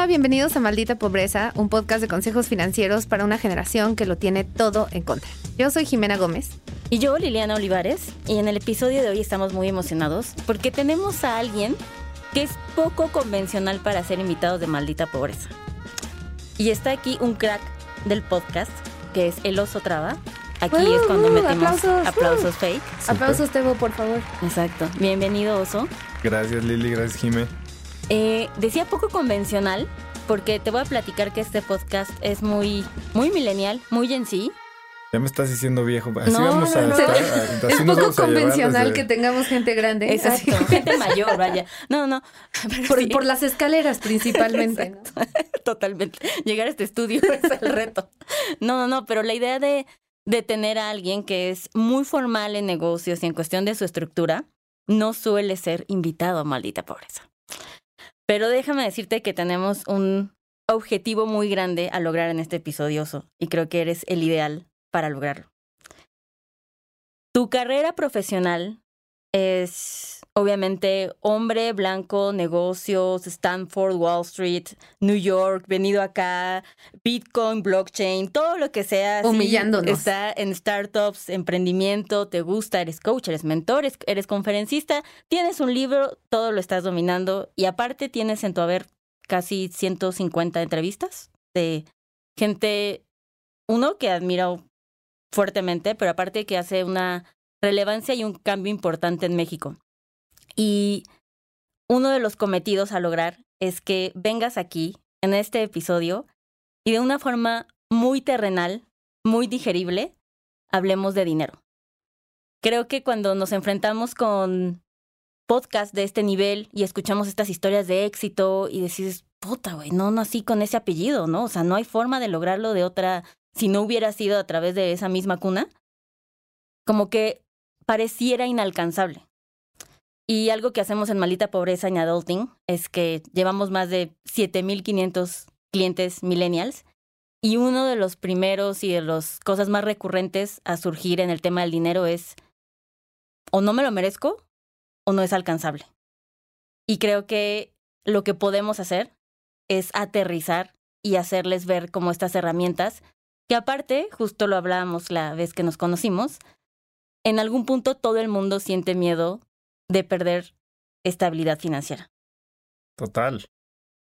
Hola, bienvenidos a Maldita Pobreza, un podcast de consejos financieros para una generación que lo tiene todo en contra. Yo soy Jimena Gómez. Y yo, Liliana Olivares, y en el episodio de hoy estamos muy emocionados porque tenemos a alguien que es poco convencional para ser invitado de Maldita Pobreza. Y está aquí un crack del podcast, que es El Oso Traba. Aquí es cuando Uh, metemos aplausos, aplausos, uh. fake. Aplausos, Tebo, por favor. Exacto. Bienvenido, Oso. Gracias Lili, gracias Jime. Eh, decía poco convencional porque te voy a platicar que este podcast es muy, muy millennial, muy en sí. Ya me estás diciendo viejo. Así No, vamos a no, no. estar. así Es poco a convencional desde- que tengamos gente grande. Exacto, así. gente mayor, vaya. No, no. Por, sí. por las escaleras principalmente. Totalmente. Llegar a este estudio es el reto. No, no, no, pero la idea de, de tener a alguien que es muy formal en negocios y en cuestión de su estructura, no suele ser invitado a maldita pobreza. Pero déjame decirte que tenemos un objetivo muy grande a lograr en este episodio, Oso, y creo que eres el ideal para lograrlo. Tu carrera profesional es obviamente hombre, blanco, negocios, Stanford, Wall Street, New York, venido acá, Bitcoin, blockchain, todo lo que sea. Humillándonos. Está en startups, emprendimiento, te gusta, eres coach, eres mentor, eres, eres conferencista, tienes un libro, todo lo estás dominando y aparte tienes en tu haber casi 150 entrevistas de gente, uno que admiro fuertemente, pero aparte que hace una relevancia y un cambio importante en México. Y uno de los cometidos a lograr es que vengas aquí en este episodio y de una forma muy terrenal, muy digerible, hablemos de dinero. Creo que cuando nos enfrentamos con podcasts de este nivel y escuchamos estas historias de éxito y decís, puta, güey, no nací con ese apellido, ¿no? O sea, no hay forma de lograrlo de otra, si no hubiera sido a través de esa misma cuna, como que pareciera inalcanzable. Y algo que hacemos en Malita Pobreza en Adulting es que llevamos más de 7.500 clientes millennials y uno de los primeros y de las cosas más recurrentes a surgir en el tema del dinero es o no me lo merezco o no es alcanzable. Y creo que lo que podemos hacer es aterrizar y hacerles ver como estas herramientas, que aparte, justo lo hablábamos la vez que nos conocimos, en algún punto todo el mundo siente miedo de perder estabilidad financiera. Total.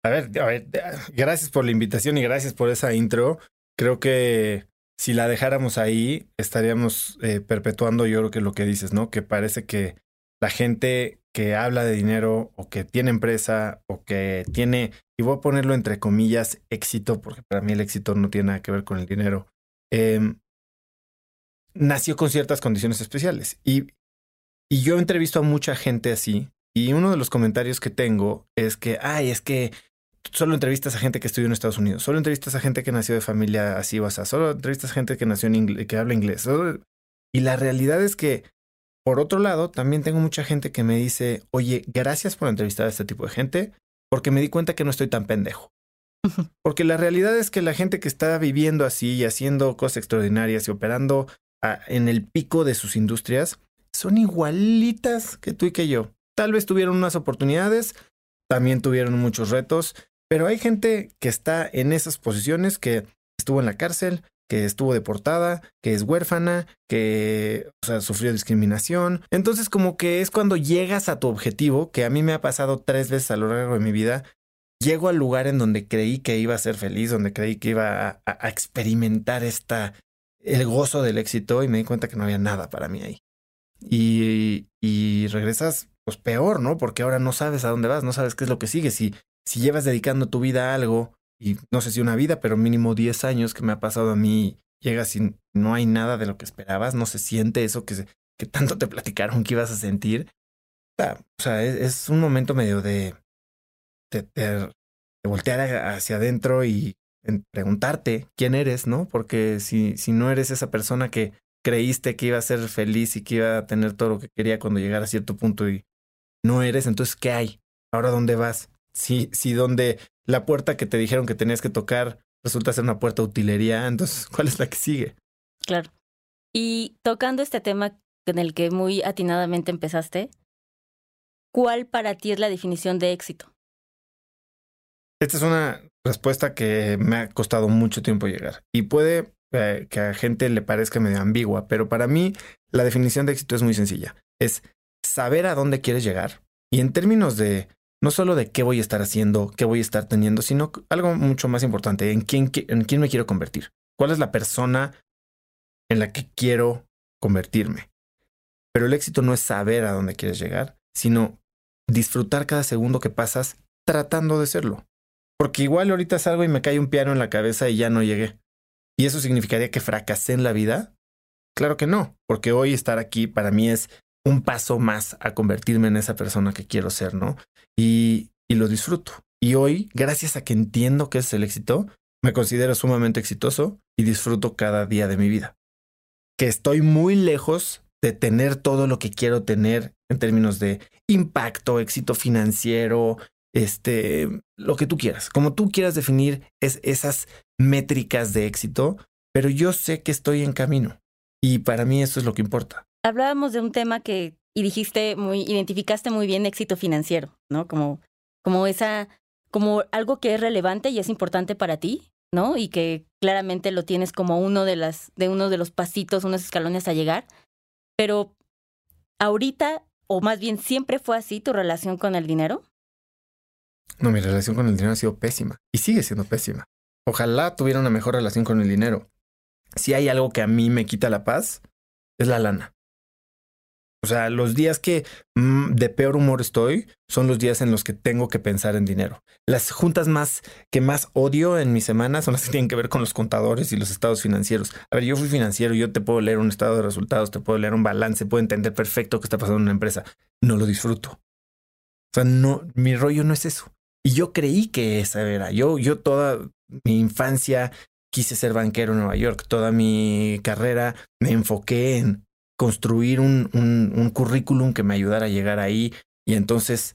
A ver, a ver, gracias por la invitación y gracias por esa intro. Creo que si la dejáramos ahí, estaríamos eh, perpetuando, yo creo que lo que dices, ¿no? Que parece que la gente que habla de dinero o que tiene empresa o que tiene, y voy a ponerlo entre comillas, éxito, porque para mí el éxito no tiene nada que ver con el dinero, eh, nació con ciertas condiciones especiales. Y, y yo entrevisto a mucha gente así, y uno de los comentarios que tengo es que, ay, es que solo entrevistas a gente que estudió en Estados Unidos, solo entrevistas a gente que nació de familia así o así, solo entrevistas a gente que nació en inglés, que habla inglés. solo- Y la realidad es que, por otro lado, también tengo mucha gente que me dice, oye, gracias por entrevistar a este tipo de gente, porque me di cuenta que no estoy tan pendejo. Porque la realidad es que la gente que está viviendo así y haciendo cosas extraordinarias y operando en el pico de sus industrias son igualitas que tú y que yo. Tal vez tuvieron unas oportunidades, también tuvieron muchos retos, pero hay gente que está en esas posiciones que estuvo en la cárcel, que estuvo deportada, que es huérfana, que sufrió discriminación. Entonces como que es cuando llegas a tu objetivo, que a mí me ha pasado tres veces a lo largo de mi vida, llego al lugar en donde creí que iba a ser feliz, donde creí que iba a experimentar esta, el gozo del éxito y me di cuenta que no había nada para mí ahí. Y, y regresas pues peor, ¿no? Porque ahora no sabes a dónde vas, no sabes qué es lo que sigue. Si, si llevas dedicando tu vida a algo, y no sé si una vida, pero mínimo 10 años que me ha pasado a mí, llegas y no hay nada de lo que esperabas, no se siente eso que, que tanto te platicaron que ibas a sentir. O sea, es, un momento medio de, de, de- voltear hacia adentro y en preguntarte quién eres, ¿no? Porque si, si no eres esa persona que creíste que iba a ser feliz y que iba a tener todo lo que quería cuando llegara a cierto punto y no eres, entonces ¿qué hay? ¿Ahora dónde vas? Si, si donde la puerta que te dijeron que tenías que tocar resulta ser una puerta de utilería, entonces ¿cuál es la que sigue? Claro. Y tocando este tema en el que muy atinadamente empezaste, ¿cuál para ti es la definición de éxito? Esta es una respuesta que me ha costado mucho tiempo llegar y puede eh, que a gente le parezca medio ambigua, pero para mí la definición de éxito es muy sencilla. Es saber a dónde quieres llegar y en términos de no solo de qué voy a estar haciendo, qué voy a estar teniendo, sino algo mucho más importante, en quién, en quién me quiero convertir. ¿Cuál es la persona en la que quiero convertirme? Pero el éxito no es saber a dónde quieres llegar, sino disfrutar cada segundo que pasas tratando de serlo. Porque igual ahorita salgo y me cae un piano en la cabeza y ya no llegué. ¿Y eso significaría que fracasé en la vida? Claro que no, porque hoy estar aquí para mí es un paso más a convertirme en esa persona que quiero ser, ¿no? Y, y lo disfruto. Y hoy, gracias a que entiendo qué es el éxito, me considero sumamente exitoso y disfruto cada día de mi vida. Que estoy muy lejos de tener todo lo que quiero tener en términos de impacto, éxito financiero, este, lo que tú quieras, como tú quieras definir es esas métricas de éxito, pero yo sé que estoy en camino y para mí eso es lo que importa hablábamos de un tema que, y dijiste muy, identificaste muy bien éxito financiero, ¿no? Como, como esa, como algo que es relevante y es importante para ti, ¿no? Y que claramente lo tienes como uno de las, de uno de los pasitos, unos escalones a llegar. Pero ahorita, o más bien siempre fue así tu relación con el dinero. No, mi relación con el dinero ha sido pésima y sigue siendo pésima. Ojalá tuviera una mejor relación con el dinero. Si hay algo que a mí me quita la paz, es la lana. O sea, los días que mm, de peor humor estoy son los días en los que tengo que pensar en dinero. Las juntas más que más odio en mi semana son las que tienen que ver con los contadores y los estados financieros. A ver, yo fui financiero, yo te puedo leer un estado de resultados, te puedo leer un balance, puedo entender perfecto qué está pasando en una empresa. No lo disfruto. O sea, no, mi rollo no es eso. Y yo creí que esa era. Yo, yo toda mi infancia quise ser banquero en Nueva York. Toda mi carrera me enfoqué en construir un, un, currículum que me ayudara a llegar ahí. Y entonces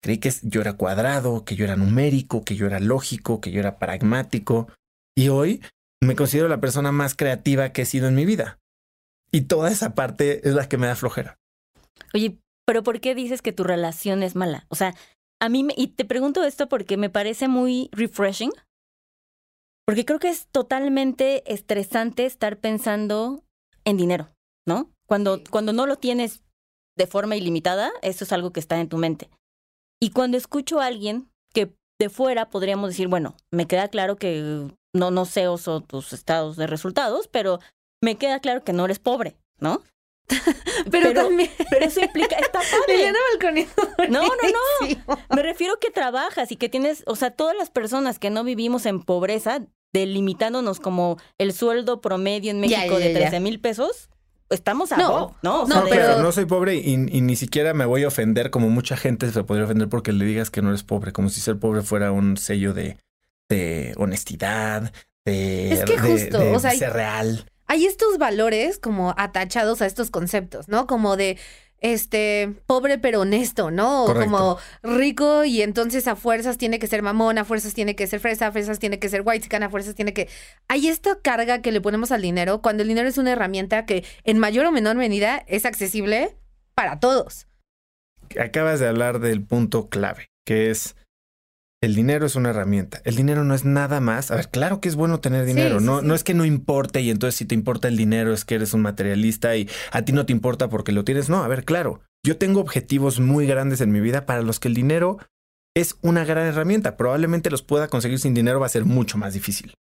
creí que yo era cuadrado, que yo era numérico, que yo era lógico, que yo era pragmático. Y hoy me considero la persona más creativa que he sido en mi vida. Y toda esa parte es la que me da flojera. Oye, pero ¿por qué dices que tu relación es mala? O sea, a mí, me, y te pregunto esto porque me parece muy refreshing, porque creo que es totalmente estresante estar pensando en dinero, ¿no? Cuando, cuando no lo tienes de forma ilimitada, eso es algo que está en tu mente. Y cuando escucho a alguien que de fuera podríamos decir, bueno, me queda claro que no, no sé tus estados de resultados, pero me queda claro que no eres pobre, ¿no? pero, también. Pero eso implica. Está padre. No, no, no. Me refiero que trabajas y que tienes. O sea, todas las personas que no vivimos en pobreza, delimitándonos como el sueldo promedio en México de 13 mil pesos, estamos a no, ¿no? no, pero... no soy pobre y, ni siquiera me voy a ofender como mucha gente se podría ofender porque le digas que no eres pobre, como si ser pobre fuera un sello de, de honestidad, de, es que justo, o sea, ser real. Hay estos valores como atachados a estos conceptos, ¿no? Como de este, pobre pero honesto, ¿no? Como rico y entonces a fuerzas tiene que ser mamón, a fuerzas tiene que ser fresa, a fuerzas tiene que ser white a fuerzas tiene que... Hay esta carga que le ponemos al dinero cuando el dinero es una herramienta que en mayor o menor medida es accesible para todos. Acabas de hablar del punto clave, que es el dinero es una herramienta. El dinero no es nada más. A ver, claro que es bueno tener dinero. no, no es que no importe y entonces si te importa el dinero es que eres un materialista y a ti no te importa porque lo tienes. No, a ver, claro. Yo tengo objetivos muy grandes en mi vida para los que el dinero es una gran herramienta. Probablemente los pueda conseguir sin dinero, va a ser mucho más difícil.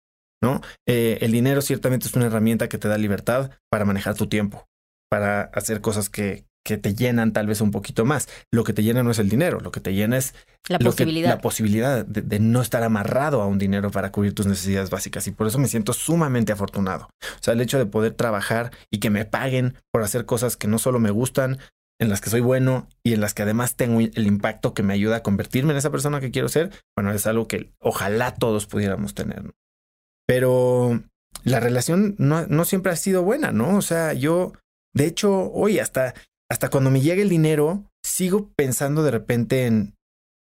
¿No? Eh, el dinero ciertamente es una herramienta que te da libertad para manejar tu tiempo, para hacer cosas que, que te llenan tal vez un poquito más. Lo que te llena no es el dinero, lo que te llena es la posibilidad, la posibilidad de, no estar amarrado a un dinero para cubrir tus necesidades básicas. Y por eso me siento sumamente afortunado. O sea, el hecho de poder trabajar y que me paguen por hacer cosas que no solo me gustan, en las que soy bueno y en las que además tengo el impacto que me ayuda a convertirme en esa persona que quiero ser, bueno, es algo que ojalá todos pudiéramos tener. Pero la relación no, no siempre ha sido buena, ¿no? O sea, yo, de hecho, hoy hasta hasta cuando me llega el dinero, sigo pensando de repente en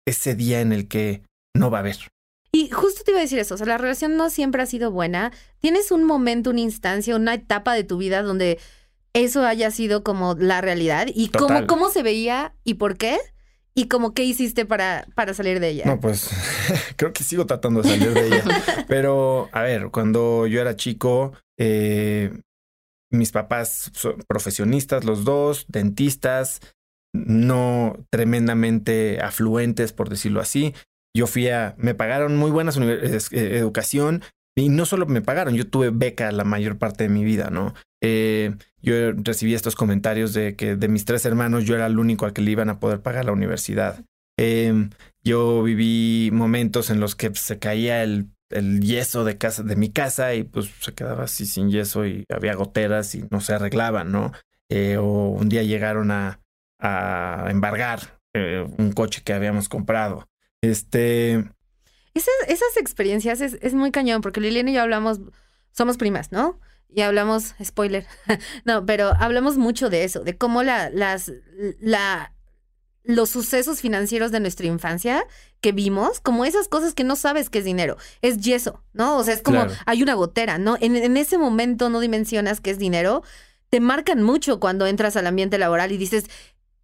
ese día en el que no va a haber. Y justo te iba a decir eso, o sea, la relación no siempre ha sido buena. ¿Tienes un momento, una instancia, una etapa de tu vida donde eso haya sido como la realidad? ¿Y cómo, cómo se veía y por qué? ¿Y como qué hiciste para, para salir de ella? No, pues creo que sigo tratando de salir de ella. Pero, a ver, cuando yo era chico, eh, mis papás son profesionistas, los dos, dentistas, no tremendamente afluentes, por decirlo así. Yo fui a, me pagaron muy buena eh, educación y no solo me pagaron, yo tuve beca la mayor parte de mi vida, ¿no? Eh, yo recibí estos comentarios de que de mis tres hermanos yo era el único al que le iban a poder pagar la universidad. Eh, yo viví momentos en los que se caía el, el, yeso de casa de mi casa y pues se quedaba así sin yeso y había goteras y no se arreglaban, ¿no? Eh, o un día llegaron a, a embargar eh, un coche que habíamos comprado. Este. Esas, esas experiencias es, es muy cañón, porque Liliana y yo hablamos, somos primas, ¿no? y hablamos, spoiler, no, pero hablamos mucho de eso, de cómo la, las, la, los sucesos financieros de nuestra infancia que vimos, como esas cosas que no sabes que es dinero, es yeso, ¿no? O sea, es como hay una gotera, ¿no? En, en, ese momento no dimensionas que es dinero, te marcan mucho cuando entras al ambiente laboral y dices,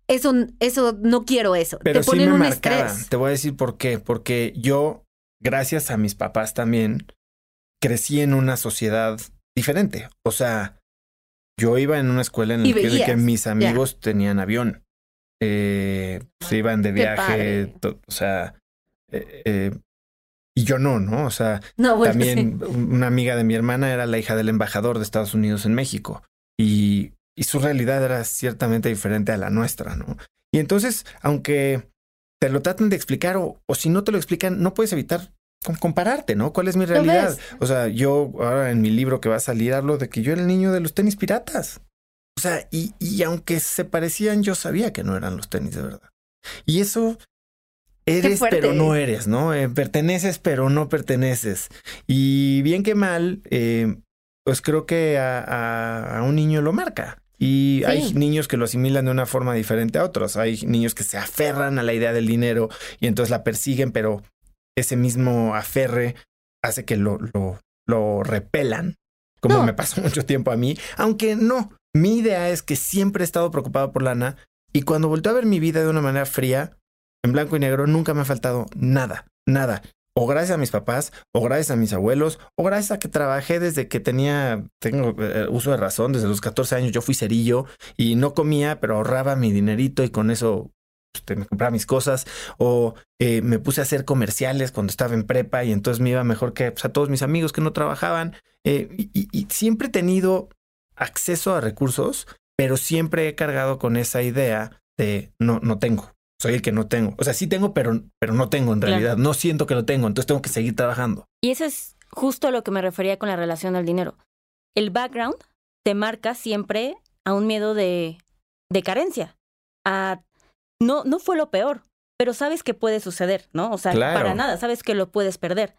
eso, eso, no quiero eso. Pero te ponen un estrés. Te voy a decir por qué, porque yo, gracias a mis papás también, crecí en una sociedad diferente. O sea, yo iba en una escuela en la que, mis amigos tenían avión. Eh, se iban de viaje, o sea, eh, eh, y yo no, ¿no? O sea, también una amiga de mi hermana era la hija del embajador de Estados Unidos en México y, y su realidad era ciertamente diferente a la nuestra, ¿no? Y entonces, aunque te lo traten de explicar o, o si no te lo explican, no puedes evitar compararte, ¿no? ¿Cuál es mi realidad? O sea, yo ahora en mi libro que va a salir hablo de que yo era el niño de los tenis piratas. O sea, y, y aunque se parecían, yo sabía que no eran los tenis de verdad. Y eso eres, pero no eres, ¿no? Eh, perteneces, pero no perteneces. Y bien que mal, eh, pues creo que a, a, un niño lo marca. Y hay niños que lo asimilan de una forma diferente a otros. Hay niños que se aferran a la idea del dinero y entonces la persiguen, pero ese mismo aferre hace que lo, lo, lo repelan, como me pasó mucho tiempo a mí, aunque no, mi idea es que siempre he estado preocupado por lana y cuando volteo a ver mi vida de una manera fría, en blanco y negro, nunca me ha faltado nada, nada. O gracias a mis papás, o gracias a mis abuelos, o gracias a que trabajé desde que tenía, tengo eh, uso de razón, desde los 14 años yo fui cerillo y no comía, pero ahorraba mi dinerito y con eso este, me compraba mis cosas o eh, me puse a hacer comerciales cuando estaba en prepa y entonces me iba mejor que pues, a todos mis amigos que no trabajaban. Eh, y, siempre he tenido acceso a recursos, pero siempre he cargado con esa idea de no, no tengo. Soy el que no tengo. O sea, sí tengo, pero, pero no tengo en realidad. No siento que lo tengo, entonces tengo que seguir trabajando. Y eso es justo a lo que me refería con la relación al dinero. El background te marca siempre a un miedo de, de carencia, a no, no fue lo peor, pero sabes que puede suceder, ¿no? O sea, para nada, sabes que lo puedes perder.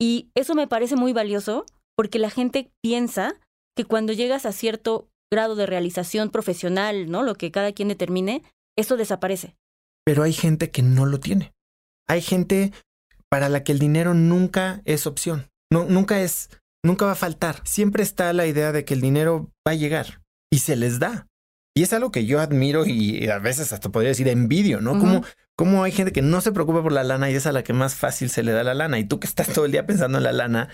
Y eso me parece muy valioso porque la gente piensa que cuando llegas a cierto grado de realización profesional, ¿no? Lo que cada quien determine, eso desaparece. Pero hay gente que no lo tiene. Hay gente para la que el dinero nunca es opción. No, nunca es, nunca va a faltar. Siempre está la idea de que el dinero va a llegar y se les da. Y es algo que yo admiro y a veces hasta podría decir envidio, ¿no? como, como hay gente que no se preocupa por la lana y es a la que más fácil se le da la lana. Y tú que estás todo el día pensando en la lana,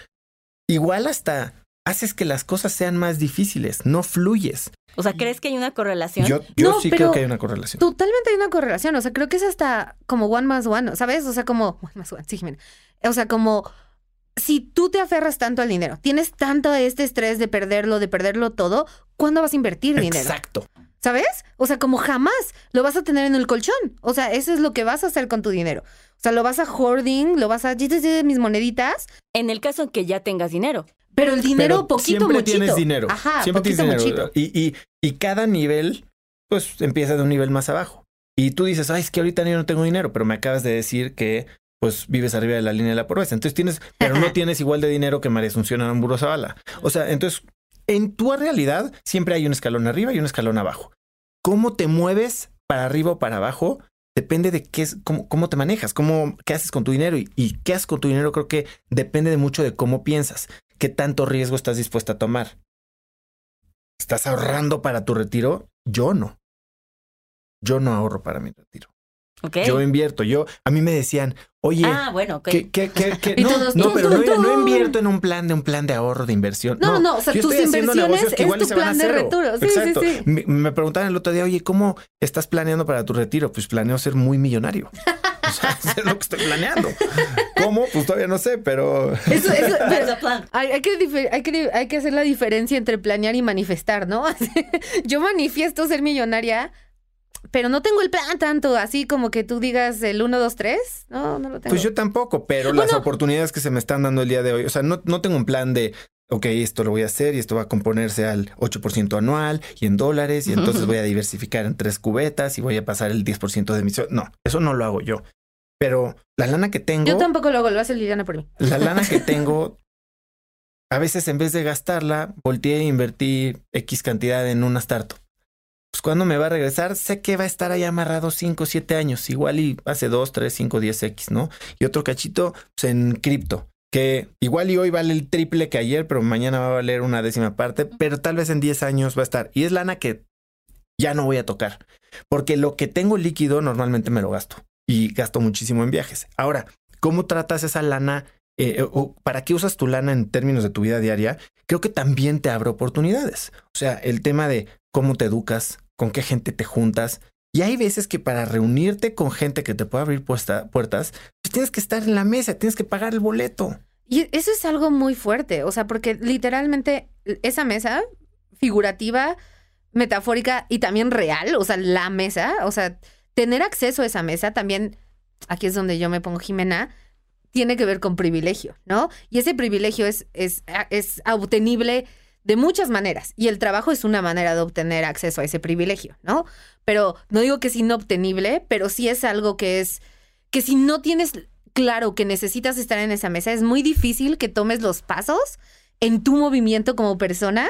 igual hasta haces que las cosas sean más difíciles, no fluyes. O sea, ¿crees que hay una correlación? Yo, yo sí creo que hay una correlación. Totalmente hay una correlación. O sea, creo que es hasta como one más one, ¿sabes? O sea, como one más one, sí, Jimena. O sea, como si tú te aferras tanto al dinero, tienes tanto este estrés de perderlo, de perderlo todo, ¿cuándo vas a invertir dinero? Exacto. ¿Sabes? O sea, como jamás lo vas a tener en el colchón. O sea, eso es lo que vas a hacer con tu dinero. O sea, lo vas a hoarding, lo vas a mis moneditas. En el caso en que ya tengas dinero. Pero el dinero poquito siempre tienes dinero. Ajá, siempre tienes dinero. Y, y, y cada nivel, pues empieza de un nivel más abajo. Y tú dices, ay, es que ahorita yo no tengo dinero, pero me acabas de decir que pues vives arriba de la línea de la pobreza. Entonces tienes, pero no tienes igual de dinero que María Asunción Aramburu Zavala. O sea, entonces en tu realidad siempre hay un escalón arriba y un escalón abajo. ¿Cómo te mueves para arriba o para abajo? Depende de qué es, cómo, cómo te manejas, cómo, qué haces con tu dinero y, qué haces con tu dinero creo que depende de mucho de cómo piensas, qué tanto riesgo estás dispuesta a tomar. ¿Estás ahorrando para tu retiro? Yo no. Yo no ahorro para mi retiro. Yo invierto. Yo, a mí me decían, oye, ah, bueno, ¿qué, qué, qué, no, no, pero no, invierto en un plan de un plan de ahorro de inversión. No, no, o sea, tus inversiones es tu plan de retiro. Sí, Exacto. Sí, sí. Me, me preguntaban el otro día, oye, ¿cómo estás planeando para tu retiro? Pues planeo ser muy millonario. O sea, es lo que estoy planeando. ¿Cómo? Pues todavía no sé, pero... Eso, eso, hay, que, hay, que, hay que hacer la diferencia entre planear y manifestar, ¿no? Yo manifiesto ser millonaria, pero no tengo el plan tanto, así como que tú digas el 1, 2, 3. No, no lo tengo. Pues yo tampoco, pero las oportunidades que se me están dando el día de hoy, o sea, no, no tengo un plan de, ok, esto lo voy a hacer y esto va a componerse al 8% anual y en dólares y entonces voy a diversificar en tres cubetas y voy a pasar el 10% de emisión. No, eso no lo hago yo. Pero la lana que tengo. Yo tampoco lo hago, lo hace Liliana por mí. La lana que tengo, a veces en vez de gastarla, volteé a invertir X cantidad en una startup. Pues cuando me va a regresar, sé que va a estar ahí amarrado 5 o 7 años, igual y hace 2, 3, 5, 10 X, ¿no? Y otro cachito pues, en cripto, que igual y hoy vale el triple que ayer, pero mañana va a valer una décima parte, pero tal vez en 10 años va a estar. Y es lana que ya no voy a tocar, porque lo que tengo líquido normalmente me lo gasto y gasto muchísimo en viajes. Ahora, ¿cómo tratas esa lana? Eh, eh, o ¿Para qué usas tu lana en términos de tu vida diaria? Creo que también te abre oportunidades. O sea, el tema de cómo te educas, con qué gente te juntas. Y hay veces que para reunirte con gente que te pueda abrir puertas, pues tienes que estar en la mesa, tienes que pagar el boleto. Y eso es algo muy fuerte, o sea, porque literalmente esa mesa figurativa, metafórica y también real, o sea, la mesa, o sea, tener acceso a esa mesa también, aquí es donde yo me pongo Jimena, tiene que ver con privilegio, ¿no? Y ese privilegio es, es, es obtenible de muchas maneras y el trabajo es una manera de obtener acceso a ese privilegio, ¿no? Pero no digo que es inobtenible, pero sí es algo que es que si no tienes claro que necesitas estar en esa mesa, es muy difícil que tomes los pasos en tu movimiento como persona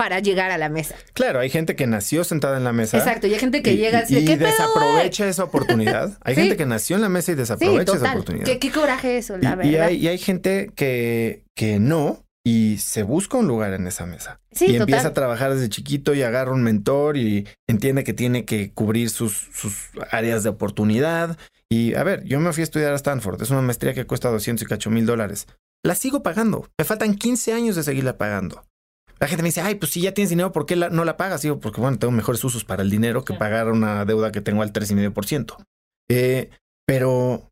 para llegar a la mesa. Claro, hay gente que nació sentada en la mesa. Exacto, y hay gente que llega y, y desaprovecha esa oportunidad. Hay gente que nació en la mesa y desaprovecha esa oportunidad. ¿Qué, qué coraje eso, la verdad. Y hay, y hay gente que, que no, y se busca un lugar en esa mesa. Sí, y empieza a trabajar desde chiquito y agarra un mentor y entiende que tiene que cubrir sus, sus áreas de oportunidad. Y a ver, yo me fui a estudiar a Stanford. Es una maestría que cuesta 200 y cacho mil dólares. La sigo pagando. Me faltan 15 años de seguirla pagando. La gente me dice, ay, pues si ya tienes dinero, ¿por qué no la pagas? Digo, porque bueno, tengo mejores usos para el dinero que pagar una deuda que tengo al 3,5%. Eh, pero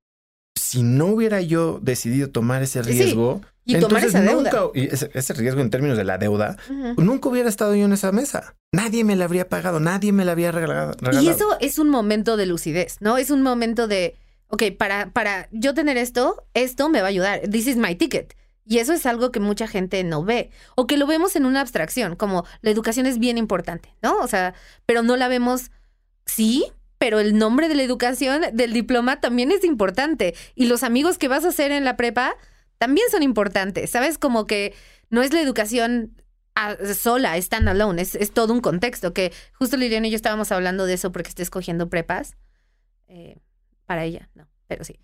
si no hubiera yo decidido tomar ese riesgo, y tomar esa deuda. y ese, riesgo en términos de la deuda, nunca hubiera estado yo en esa mesa. Nadie me la habría pagado, nadie me la habría regalado. Y eso es un momento de lucidez, ¿no? Es un momento de, ok, para, para yo tener esto, esto me va a ayudar. This is my ticket. Y eso es algo que mucha gente no ve o que lo vemos en una abstracción, como la educación es bien importante, ¿no? O sea, pero no la vemos, sí, pero el nombre de la educación, del diploma también es importante. Y los amigos que vas a hacer en la prepa también son importantes, ¿sabes? Como que no es la educación ah, sola, stand alone, es, es todo un contexto, que justo Liliana y yo estábamos hablando de eso porque estoy escogiendo prepas eh, para ella, no, pero sí.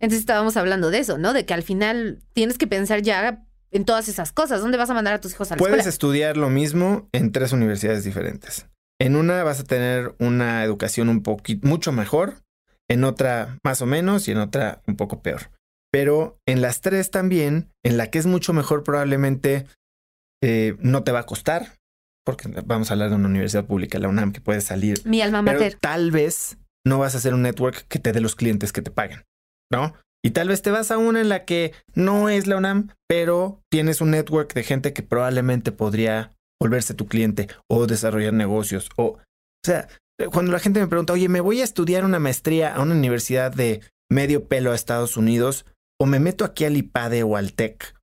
Entonces estábamos hablando de eso, ¿no? De que al final tienes que pensar ya en todas esas cosas. ¿Dónde vas a mandar a tus hijos a la Puedes estudiar lo mismo en tres universidades diferentes. En una vas a tener una educación un poquito, mucho mejor, en otra más o menos y en otra un poco peor. Pero en las tres también, en la que es mucho mejor probablemente eh, no te va a costar, porque vamos a hablar de una universidad pública, la UNAM, que puede salir. Mi alma mater. tal vez no vas a hacer un network que te dé los clientes que te paguen. ¿no? Y tal vez te vas a una en la que no es la UNAM, pero tienes un network de gente que probablemente podría volverse tu cliente o desarrollar negocios. O, o sea, cuando la gente me pregunta, oye, me voy a estudiar una maestría a una universidad de medio pelo a Estados Unidos o me meto aquí al IPADE o al TEC.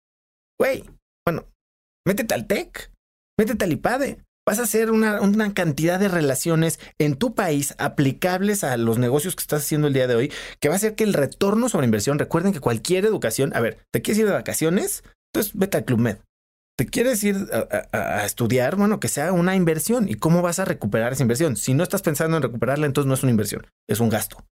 Güey, bueno, métete al TEC, métete al IPADE vas a hacer una, una, cantidad de relaciones en tu país aplicables a los negocios que estás haciendo el día de hoy, que va a hacer que el retorno sobre inversión, recuerden que cualquier educación, a ver, ¿te quieres ir de vacaciones? Entonces vete al Club Med. ¿Te quieres ir a, estudiar? Bueno, que sea una inversión. ¿Y cómo vas a recuperar esa inversión? Si no estás pensando en recuperarla, entonces no es una inversión, es un gasto.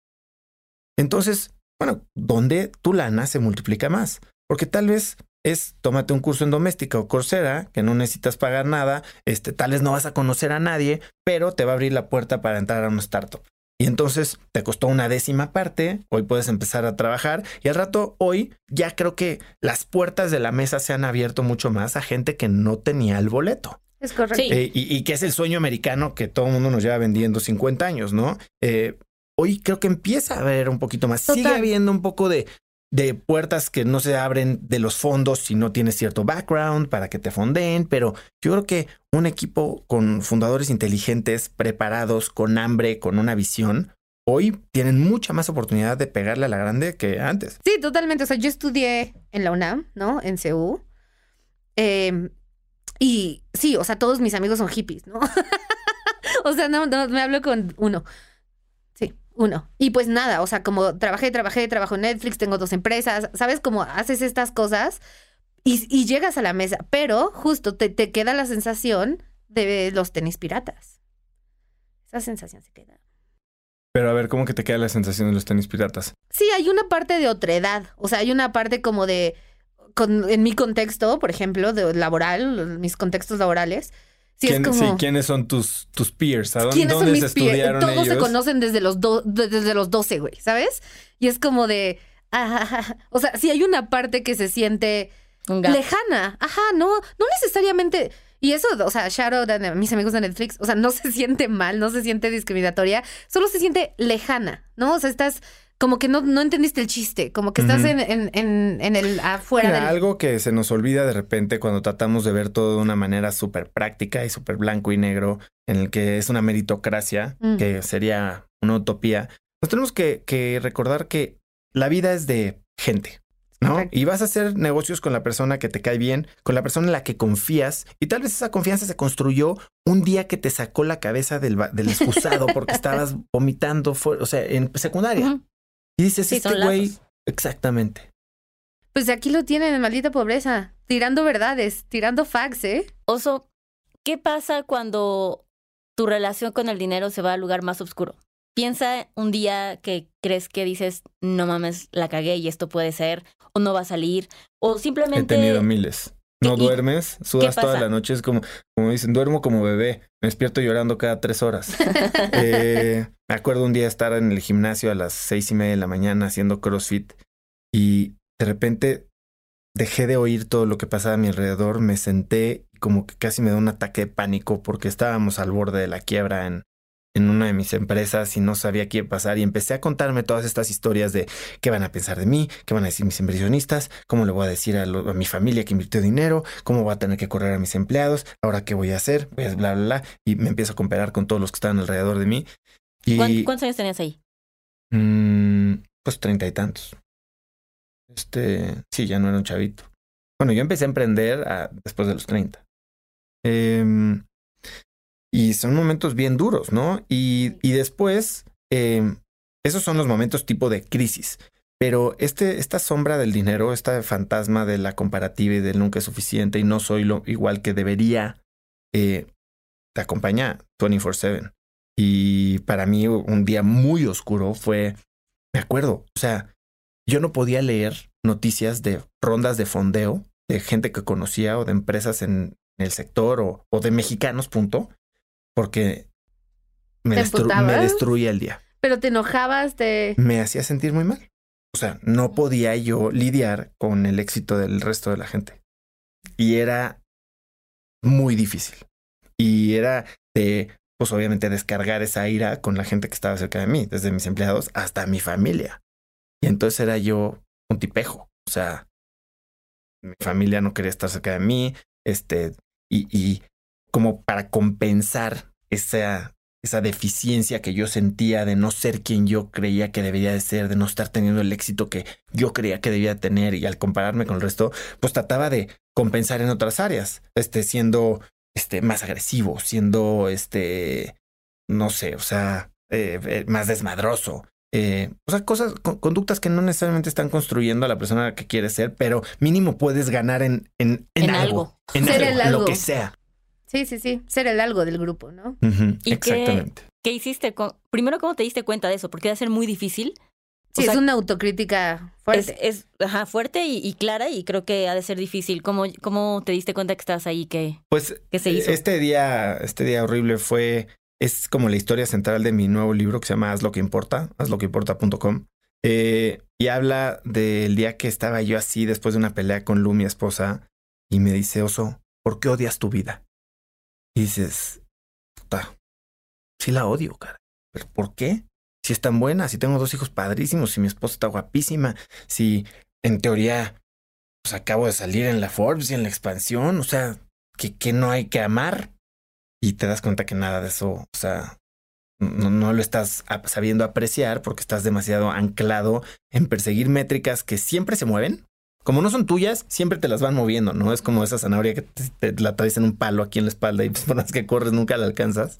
Entonces, bueno, ¿dónde tu lana se multiplica más? Porque tal vez es tómate un curso en doméstica o Coursera, que no necesitas pagar nada, este, tal vez no vas a conocer a nadie, pero te va a abrir la puerta para entrar a una startup. Y entonces te costó una décima parte, hoy puedes empezar a trabajar y al rato hoy ya creo que las puertas de la mesa se han abierto mucho más a gente que no tenía el boleto. Es correcto. Eh, y, que es el sueño americano que todo el mundo nos lleva vendiendo 50 años, ¿no? Eh, hoy creo que empieza a haber un poquito más. Sigue habiendo un poco de, de puertas que no se abren de los fondos si no tienes cierto background para que te fonden, pero yo creo que un equipo con fundadores inteligentes, preparados, con hambre, con una visión, hoy tienen mucha más oportunidad de pegarle a la grande que antes. Sí, totalmente. O sea, yo estudié en la UNAM, ¿no? En CEU. Em, y sí, o sea, todos mis amigos son hippies, ¿no? o sea, no, no, me hablo con uno. Uno. Y pues nada, o sea, como trabajé, trabajé, trabajo en Netflix, tengo dos empresas, ¿sabes? Como haces estas cosas y, llegas a la mesa, pero justo te, te, queda la sensación de los tenis piratas. Esa sensación se queda. Pero a ver, ¿cómo que te queda la sensación de los tenis piratas? Sí, hay una parte de otredad, o sea, hay una parte como de, en mi contexto, por ejemplo, de laboral, mis contextos laborales, Sí, ¿quiénes son tus, tus peers? ¿A dónde, ¿dónde se estudiaron Todos se conocen desde los, desde los 12, güey, ¿sabes? Y es como de... o sea, si hay una parte que se siente lejana. Ajá, no, no necesariamente... Y eso, o sea, a mis amigos de Netflix, o sea, no se siente mal, no se siente discriminatoria, solo se siente lejana, ¿no? O sea, estás como que no, no entendiste el chiste, como que estás en, en, en, el afuera. del... Algo que se nos olvida de repente cuando tratamos de ver todo de una manera súper práctica y súper blanco y negro, en el que es una meritocracia, mm. que sería una utopía, nos tenemos que, que recordar que la vida es de gente. ¿no? Y vas a hacer negocios con la persona que te cae bien, con la persona en la que confías, y tal vez esa confianza se construyó un día que te sacó la cabeza del, del excusado porque estabas vomitando, o sea, en secundaria. Y dices, sí, este güey, exactamente. Pues aquí lo tienen en maldita pobreza, tirando verdades, tirando facts, ¿eh? Oso, ¿qué pasa cuando tu relación con el dinero se va al lugar más oscuro? Piensa un día que crees que dices, no mames, la cagué y esto puede ser, o no va a salir, o simplemente... He tenido miles. No duermes, sudas toda la noche, es como, como dicen, duermo como bebé, me despierto llorando cada tres horas. eh, me acuerdo un día estar en el gimnasio a las seis y media de la mañana haciendo CrossFit y de repente dejé de oír todo lo que pasaba a mi alrededor, me senté y como que casi me da un ataque de pánico porque estábamos al borde de la quiebra en, en una de mis empresas y no sabía qué pasar y empecé a contarme todas estas historias de qué van a pensar de mí, qué van a decir mis inversionistas, cómo le voy a decir a, mi familia que invirtió dinero, cómo voy a tener que correr a mis empleados, ahora qué voy a hacer, pues bla, bla, bla, y me empiezo a comparar con todos los que estaban alrededor de mí. Y, ¿Cuántos años tenías ahí? Mm, pues treinta y tantos. Este, sí, ya no era un chavito. Bueno, yo empecé a emprender después de los treinta. Eh, y son momentos bien duros, ¿no? Y, y después, em, esos son los momentos tipo de crisis. Pero este, esta sombra del dinero, este fantasma de la comparativa y del nunca es suficiente y no soy lo igual que debería, eh, te acompaña 24/7. Y para mí un día muy oscuro fue, me acuerdo, o sea, yo no podía leer noticias de rondas de fondeo de gente que conocía o de empresas en el sector o, o de mexicanos, punto, porque me, destruía el día. Pero te enojabas, te... Me hacía sentir muy mal. O sea, no podía yo lidiar con el éxito del resto de la gente. Y era muy difícil. Y era de, pues obviamente, descargar esa ira con la gente que estaba cerca de mí, desde mis empleados hasta mi familia. Y entonces era yo un tipejo. O sea, mi familia no quería estar cerca de mí, este, y, y como para compensar esa, esa deficiencia que yo sentía de no ser quien yo creía que debería de ser, de no estar teniendo el éxito que yo creía que debía tener y al compararme con el resto, pues trataba de compensar en otras áreas, este, siendo este, más agresivo, siendo, este, no sé, o sea, eh, eh, más desmadroso. Eh, o sea, cosas, conductas que no necesariamente están construyendo a la persona que quieres ser, pero mínimo puedes ganar en, en, en, algo, en algo, lo que sea. Sí, sí, sí. Ser el algo del grupo, ¿no? ¿Y Exactamente. Qué, hiciste? Primero, ¿cómo te diste cuenta de eso? Porque va a ser muy difícil. Sí, es una autocrítica fuerte. Es, ajá, fuerte y, clara y creo que ha de ser difícil. ¿Cómo, cómo te diste cuenta que estabas ahí? Que, pues que se hizo? este día, este día horrible fue es como la historia central de mi nuevo libro que se llama Haz lo que importa, hazloqueimporta.com. Eh, y habla del día que estaba yo así después de una pelea con Lu, mi esposa, y me dice, Oso, ¿por qué odias tu vida? Y dices, puta, sí la odio, cara. ¿Pero por qué? Si es tan buena, si tengo dos hijos padrísimos, si mi esposa está guapísima, si en teoría pues acabo de salir en la Forbes y en la expansión, o sea, que, que no hay que amar. Y te das cuenta que nada de eso, o sea, no, no, lo estás sabiendo apreciar porque estás demasiado anclado en perseguir métricas que siempre se mueven. Como no son tuyas, siempre te las van moviendo, ¿no? Es como esa zanahoria que te, la traes en un palo aquí en la espalda y pues, por más que corres nunca la alcanzas.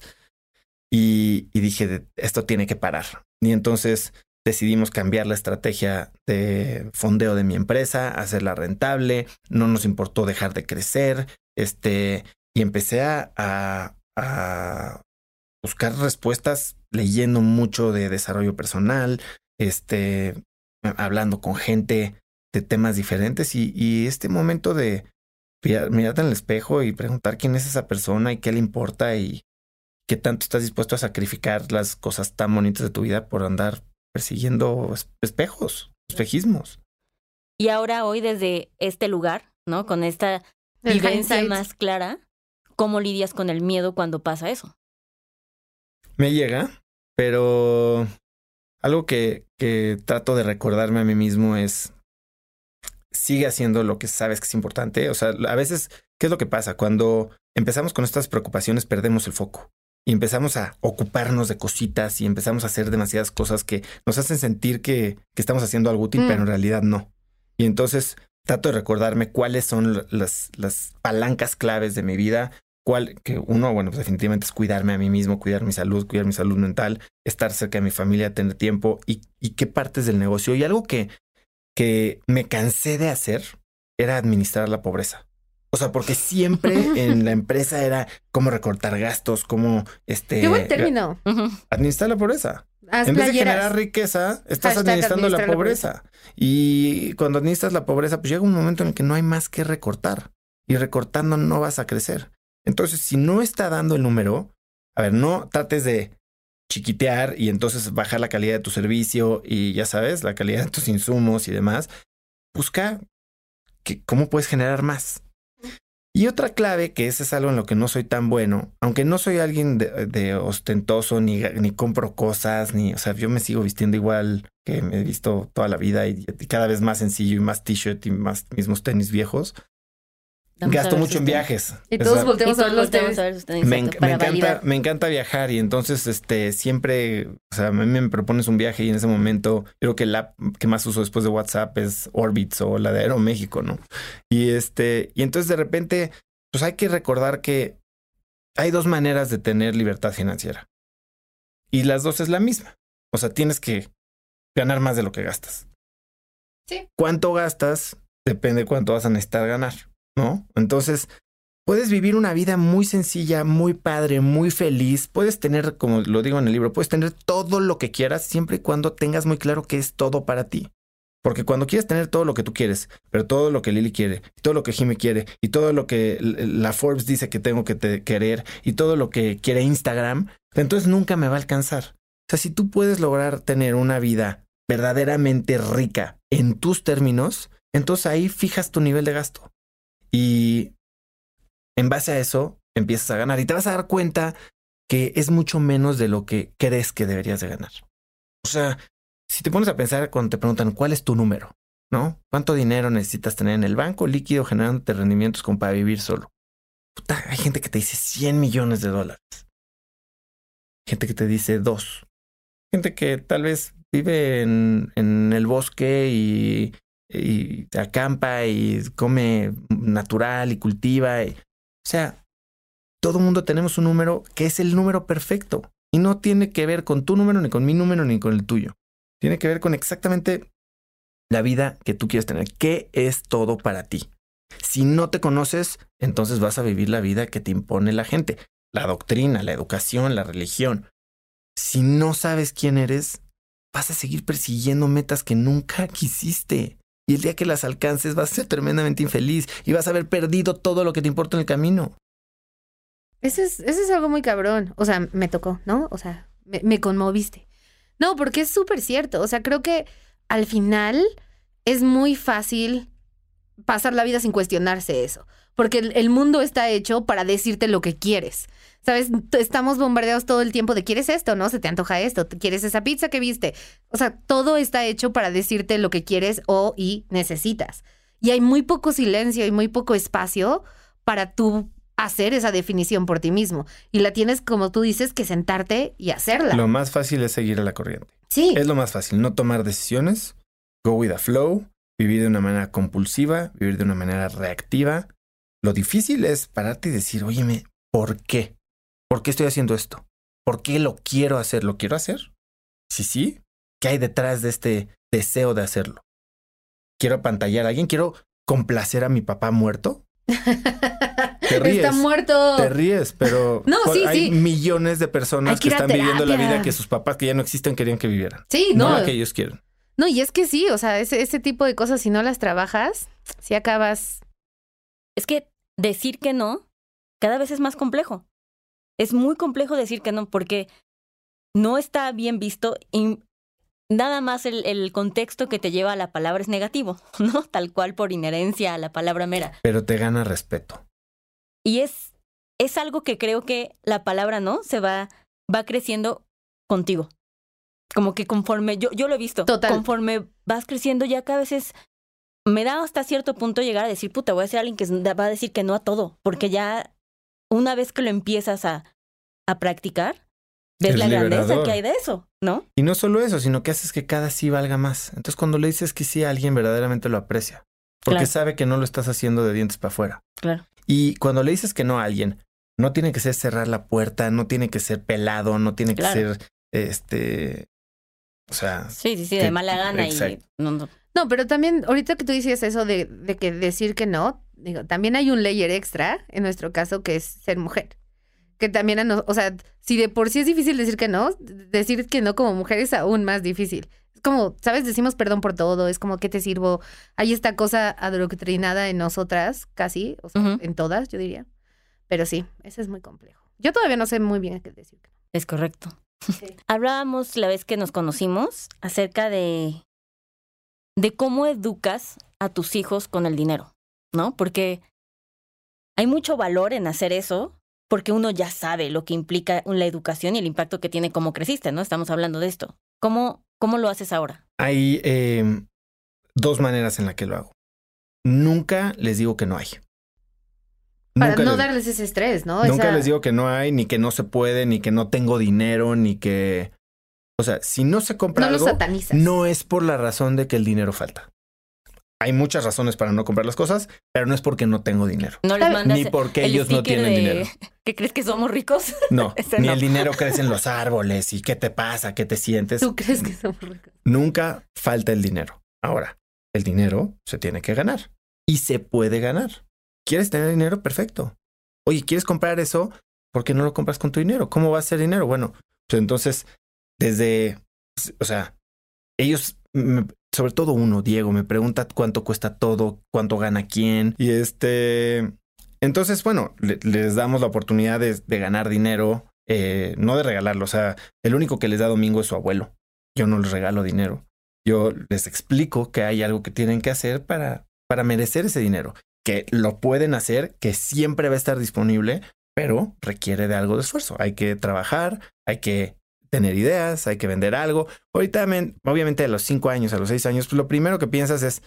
Y, y dije, esto tiene que parar. Y entonces decidimos cambiar la estrategia de fondeo de mi empresa, hacerla rentable, no nos importó dejar de crecer, este, y empecé a, a, buscar respuestas leyendo mucho de desarrollo personal, este, hablando con gente de temas diferentes y, y este momento de mirarte en el espejo y preguntar quién es esa persona y qué le importa y qué tanto estás dispuesto a sacrificar las cosas tan bonitas de tu vida por andar persiguiendo espejos, espejismos. Y ahora hoy desde este lugar, ¿no? Con esta vivencia más clara, ¿cómo lidias con el miedo cuando pasa eso? Me llega, pero algo que, que trato de recordarme a mí mismo es, sigue haciendo lo que sabes que es importante. O sea, a veces, ¿qué es lo que pasa? Cuando empezamos con estas preocupaciones, perdemos el foco y empezamos a ocuparnos de cositas y empezamos a hacer demasiadas cosas que nos hacen sentir que, que estamos haciendo algo útil, pero en mm. realidad no. Y entonces trato de recordarme cuáles son las, las palancas claves de mi vida. Cuál, que uno, bueno, pues definitivamente es cuidarme a mí mismo, cuidar mi salud, cuidar mi salud mental, estar cerca de mi familia, tener tiempo y, y qué partes del negocio. Y algo que, que me cansé de hacer era administrar la pobreza. O sea, porque siempre en la empresa era cómo recortar gastos, cómo este. Qué buen término. Administrar la pobreza. en vez de generar riqueza, estás administrando la pobreza. Y cuando administras la pobreza, pues llega un momento en el que no hay más que recortar. Y recortando no vas a crecer. Entonces, si no está dando el número, a ver, no trates de chiquitear y entonces bajar la calidad de tu servicio y ya sabes, la calidad de tus insumos y demás. Busca que, cómo puedes generar más. Y otra clave, que ese es algo en lo que no soy tan bueno, aunque no soy alguien de, ostentoso, ni, ni, compro cosas, ni, o sea, yo me sigo vistiendo igual que me he visto toda la vida y, cada vez más sencillo y más t-shirt y más mismos tenis viejos. Gasto mucho en viajes. Y todos volteamos a ver los tenis. Me, encanta, me encanta viajar y entonces este siempre, o sea, a mí me propones un viaje y en ese momento creo que la que más uso después de WhatsApp es Orbitz o la de Aeroméxico, ¿no? Y este, y entonces de repente, pues hay que recordar que hay dos maneras de tener libertad financiera. Y las dos es la misma. O sea, tienes que ganar más de lo que gastas. Sí. ¿Cuánto gastas? Depende cuánto vas a necesitar ganar. ¿No? Entonces, puedes vivir una vida muy sencilla, muy padre, muy feliz. Puedes tener, como lo digo en el libro, puedes tener todo lo que quieras siempre y cuando tengas muy claro que es todo para ti. Porque cuando quieres tener todo lo que tú quieres, pero todo lo que Lily quiere, todo lo que Jimmy quiere, y todo lo que la Forbes dice que tengo que querer, y todo lo que quiere Instagram, entonces nunca me va a alcanzar. O sea, si tú puedes lograr tener una vida verdaderamente rica en tus términos, entonces ahí fijas tu nivel de gasto. Y en base a eso empiezas a ganar y te vas a dar cuenta que es mucho menos de lo que crees que deberías de ganar. O sea, si te pones a pensar cuando te preguntan cuál es tu número, ¿no? ¿Cuánto dinero necesitas tener en el banco líquido generándote rendimientos como para vivir solo? Puta, hay gente que te dice 100 millones de dólares. Gente que te dice dos. Gente que tal vez vive en, en el bosque y y acampa y come natural y cultiva. o sea, todo mundo tenemos un número que es el número perfecto y no tiene que ver con tu número, ni con mi número, ni con el tuyo. Tiene que ver con exactamente la vida que tú quieres tener. ¿Qué es todo para ti? Si no te conoces, entonces vas a vivir la vida que te impone la gente, la doctrina, la educación, la religión. Si no sabes quién eres, vas a seguir persiguiendo metas que nunca quisiste. Y el día que las alcances vas a ser tremendamente infeliz y vas a haber perdido todo lo que te importa en el camino. Eso es, eso es algo muy cabrón. O sea, me tocó, ¿no? O sea, me, me conmoviste. No, porque es súper cierto. O sea, creo que al final es muy fácil pasar la vida sin cuestionarse eso. Porque el, mundo está hecho para decirte lo que quieres. ¿Sabes? Estamos bombardeados todo el tiempo de quieres esto, ¿no? Se te antoja esto, quieres esa pizza que viste. O sea, todo está hecho para decirte lo que quieres o y necesitas. Y hay muy poco silencio y muy poco espacio para tú hacer esa definición por ti mismo. Y la tienes, como tú dices, que sentarte y hacerla. Lo más fácil es seguir a la corriente. Sí. Es lo más fácil, no tomar decisiones, go with the flow, vivir de una manera compulsiva, vivir de una manera reactiva. Lo difícil es pararte y decir, óyeme, ¿por qué? ¿Por qué estoy haciendo esto? ¿Por qué lo quiero hacer? ¿Lo quiero hacer? Sí, sí. ¿Qué hay detrás de este deseo de hacerlo? ¿Quiero apantallar a alguien? ¿Quiero complacer a mi papá muerto? Te ríes, Está muerto. Te ríes, pero no, sí, hay millones de personas que, están viviendo la vida que sus papás que ya no existen querían que vivieran. Sí, no. No la que ellos quieren. No, y es que sí, o sea, ese, ese tipo de cosas, si no las trabajas, si acabas. Es que decir que no cada vez es más complejo. Es muy complejo decir que no porque no está bien visto y nada más el, el, contexto que te lleva a la palabra es negativo, ¿no? Tal cual por inherencia a la palabra mera. Pero te gana respeto. Y es, es algo que creo que la palabra no se va, va creciendo contigo. Como que conforme, yo, yo lo he visto, conforme vas creciendo ya cada vez es, me da hasta cierto punto llegar a decir, puta, voy a ser alguien que va a decir que no a todo, porque ya una vez que lo empiezas a, a practicar, ves la grandeza que hay de eso, ¿no? Y no solo eso, sino que haces que cada sí valga más. Entonces cuando le dices que sí a alguien verdaderamente lo aprecia, porque sabe que no lo estás haciendo de dientes para afuera. Claro. Y cuando le dices que no a alguien, no tiene que ser cerrar la puerta, no tiene que ser pelado, no tiene que ser este o sea. Sí, sí, sí, de mala gana y. No, no. no, pero también, ahorita que tú dices eso de, de que decir que no, digo, también hay un layer extra, en nuestro caso, que es ser mujer. Que también, a no, o sea, si de por sí es difícil decir que no, decir que no como mujer es aún más difícil. Es como, ¿sabes? Decimos perdón por todo, es como, ¿qué te sirvo? Hay esta cosa adoctrinada en nosotras, casi, o sea, en todas, yo diría. Pero sí, ese es muy complejo. Yo todavía no sé muy bien qué decir. Es correcto. Hablábamos la vez que nos conocimos acerca de, de cómo educas a tus hijos con el dinero, ¿no? Porque hay mucho valor en hacer eso, porque uno ya sabe lo que implica la educación y el impacto que tiene como creciste, ¿no? Estamos hablando de esto. ¿Cómo, cómo lo haces ahora? Hay em, dos maneras en las que lo hago. Nunca les digo que no hay. Para no darles ese estrés, ¿no? Nunca les digo que no hay, ni que no se puede, ni que no tengo dinero, ni que... O sea, si no se compra algo, no es por la razón de que el dinero falta. Hay muchas razones para no comprar las cosas, pero no es porque no tengo dinero. No les mandas ni porque ellos no tienen dinero. ¿Que crees que somos ricos? No, ni el dinero crece en los árboles y qué te pasa, qué te sientes. ¿Tú crees que somos ricos? Nunca falta el dinero. Ahora, el dinero se tiene que ganar y se puede ganar. ¿Quieres tener dinero? Perfecto. Oye, ¿quieres comprar eso? ¿Por qué no lo compras con tu dinero? ¿Cómo va a ser dinero? Bueno, pues entonces, desde, o sea, ellos, sobre todo uno, Diego, me pregunta cuánto cuesta todo, cuánto gana quién. Y este, entonces, bueno, les damos la oportunidad de, ganar dinero, eh, no de regalarlo. O sea, el único que les da domingo es su abuelo. Yo no les regalo dinero. Yo les explico que hay algo que tienen que hacer para, para merecer ese dinero que lo pueden hacer, que siempre va a estar disponible, pero requiere de algo de esfuerzo. Hay que trabajar, hay que tener ideas, hay que vender algo. Ahorita, obviamente, a los cinco años, a los seis años, pues lo primero que piensas es,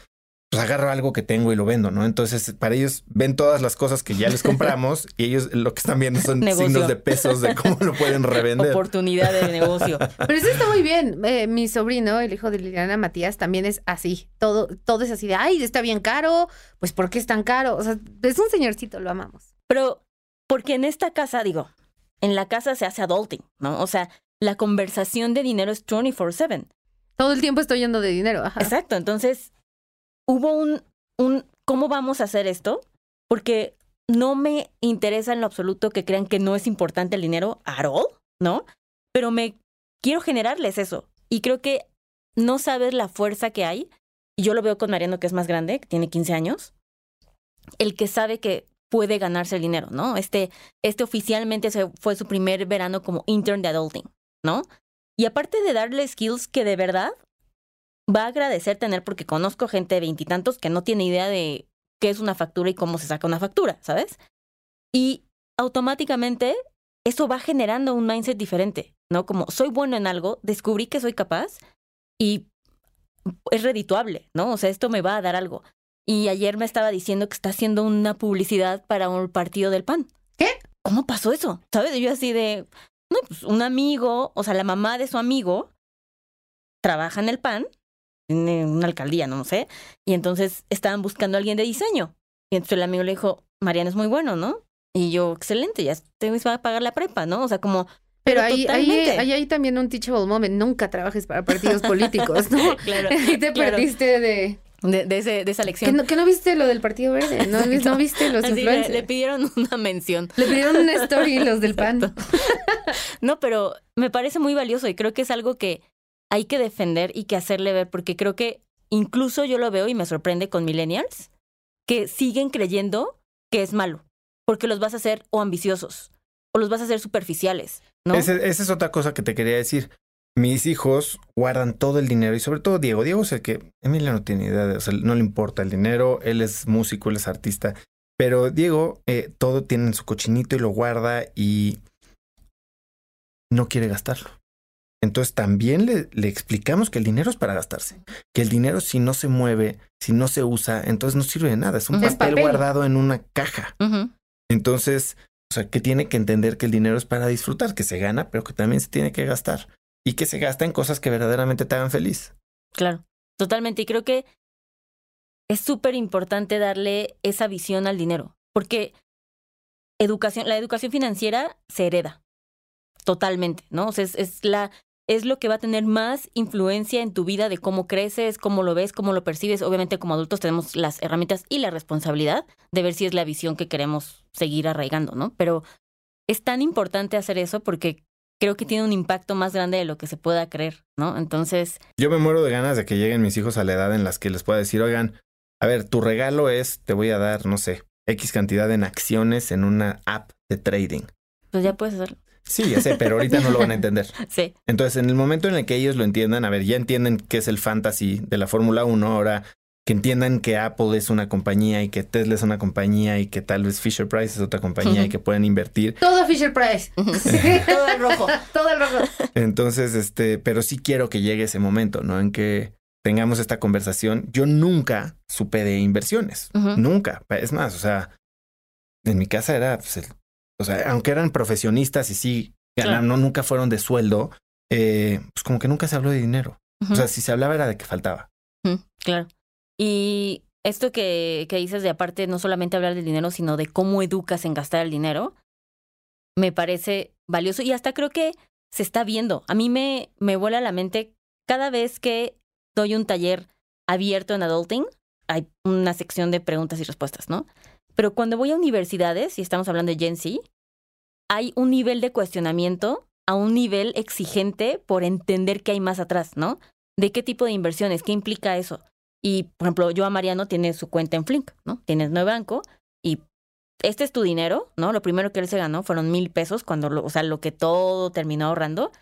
pues agarro algo que tengo y lo vendo, ¿no? Entonces, para ellos ven todas las cosas que ya les compramos y ellos lo que están viendo son signos de pesos de cómo lo pueden revender. Oportunidad de negocio. Pero eso está muy bien. Eh, mi sobrino, el hijo de Liliana Matías, también es así. Todo, todo es así de, ay, está bien caro. Pues, ¿por qué es tan caro? O sea, es un señorcito, lo amamos. Pero, porque en esta casa, digo, en la casa se hace adulting, ¿no? O sea, la conversación de dinero es 24/7. Todo el tiempo estoy yendo de dinero. Exacto. Entonces, hubo un, un, ¿cómo vamos a hacer esto? Porque no me interesa en lo absoluto que crean que no es importante el dinero at all, ¿no? Pero me quiero generarles eso. Y creo que no sabes la fuerza que hay. Y yo lo veo con Mariano, que es más grande, que tiene 15 años. El que sabe que puede ganarse el dinero, ¿no? Este, este oficialmente fue su primer verano como intern de adulting, ¿no? Y aparte de darle skills que de verdad va a agradecer tener, porque conozco gente de veintitantos que no tiene idea de qué es una factura y cómo se saca una factura, ¿sabes? Y automáticamente eso va generando un mindset diferente, ¿no? Como soy bueno en algo, descubrí que soy capaz y es redituable, ¿no? O sea, esto me va a dar algo. Y ayer me estaba diciendo que está haciendo una publicidad para un partido del PAN. ¿Qué? ¿Cómo pasó eso? ¿Sabes? Yo así de, no, pues un amigo, o sea, la mamá de su amigo trabaja en el PAN, en una alcaldía, no sé, y entonces estaban buscando a alguien de diseño. Y entonces el amigo le dijo, Mariana es muy bueno, ¿no? Y yo, excelente, ya te va a pagar la prepa, ¿no? O sea, como pero, ahí, ahí, hay también un teachable moment. Nunca trabajes para partidos políticos, ¿no? claro. Y te perdiste de... De, de, ese, de, esa lección. ¿Que no, ¿Que no, viste lo del Partido Verde? ¿No, ¿no viste los influencers? Le, pidieron una mención. Le pidieron una story los del PAN. no, pero me parece muy valioso y creo que es algo que hay que defender y que hacerle ver, porque creo que incluso yo lo veo y me sorprende con millennials, que siguen creyendo que es malo, porque los vas a hacer o ambiciosos, o los vas a hacer superficiales, ¿no? esa es otra cosa que te quería decir. Mis hijos guardan todo el dinero y sobre todo Diego. Diego es el que, Emilia no tiene idea, de, o sea, no le importa el dinero, él es músico, él es artista, pero Diego eh, todo tiene en su cochinito y lo guarda y no quiere gastarlo. Entonces también le, le, explicamos que el dinero es para gastarse, que el dinero si no se mueve, si no se usa, entonces no sirve de nada, es un papel, guardado en una caja. Entonces, o sea, que tiene que entender que el dinero es para disfrutar, que se gana, pero que también se tiene que gastar y que se gasta en cosas que verdaderamente te hagan feliz. Claro, totalmente. Y creo que es súper importante darle esa visión al dinero, porque educación, la educación financiera se hereda totalmente, ¿no? O sea, es, es, la, es lo que va a tener más influencia en tu vida de cómo creces, cómo lo ves, cómo lo percibes. Obviamente como adultos tenemos las herramientas y la responsabilidad de ver si es la visión que queremos seguir arraigando, ¿no? Pero es tan importante hacer eso porque creo que tiene un impacto más grande de lo que se pueda creer, ¿no? Entonces... Yo me muero de ganas de que lleguen mis hijos a la edad en las que les pueda decir, oigan, a ver, tu regalo es, te voy a dar, no sé, X cantidad en acciones en una app de trading. Pues ya puedes hacerlo. Sí, ya sé, pero ahorita no lo van a entender. Sí. Entonces, en el momento en el que ellos lo entiendan, a ver, ya entienden qué es el fantasy de la Fórmula 1, ahora que entiendan que Apple es una compañía y que Tesla es una compañía y que tal vez Fisher Price es otra compañía y que pueden invertir. Todo Fisher Price. todo el rojo. Todo el rojo. Entonces, este, pero sí quiero que llegue ese momento, ¿no? En que tengamos esta conversación. Yo nunca supe de inversiones. Nunca. Es más, o sea, en mi casa era, pues, o sea, aunque eran profesionistas y sí, no, nunca fueron de sueldo, eh, pues como que nunca se habló de dinero. O sea, si se hablaba era de que faltaba. Claro. Y esto que, que dices de aparte, no solamente hablar del dinero, sino de cómo educas en gastar el dinero, me parece valioso y hasta creo que se está viendo. A mí me, me vuela la mente cada vez que doy un taller abierto en adulting, hay una sección de preguntas y respuestas, ¿no? Pero cuando voy a universidades, y estamos hablando de Gen Z, hay un nivel de cuestionamiento a un nivel exigente por entender qué hay más atrás, ¿no? ¿De qué tipo de inversiones? ¿Qué implica eso? Y, por ejemplo, yo a Mariano tiene su cuenta en Flink, ¿no? Tienes nueve banco y este es tu dinero, ¿no? Lo primero que él se ganó fueron mil pesos cuando, lo, o sea, lo que todo terminó ahorrando.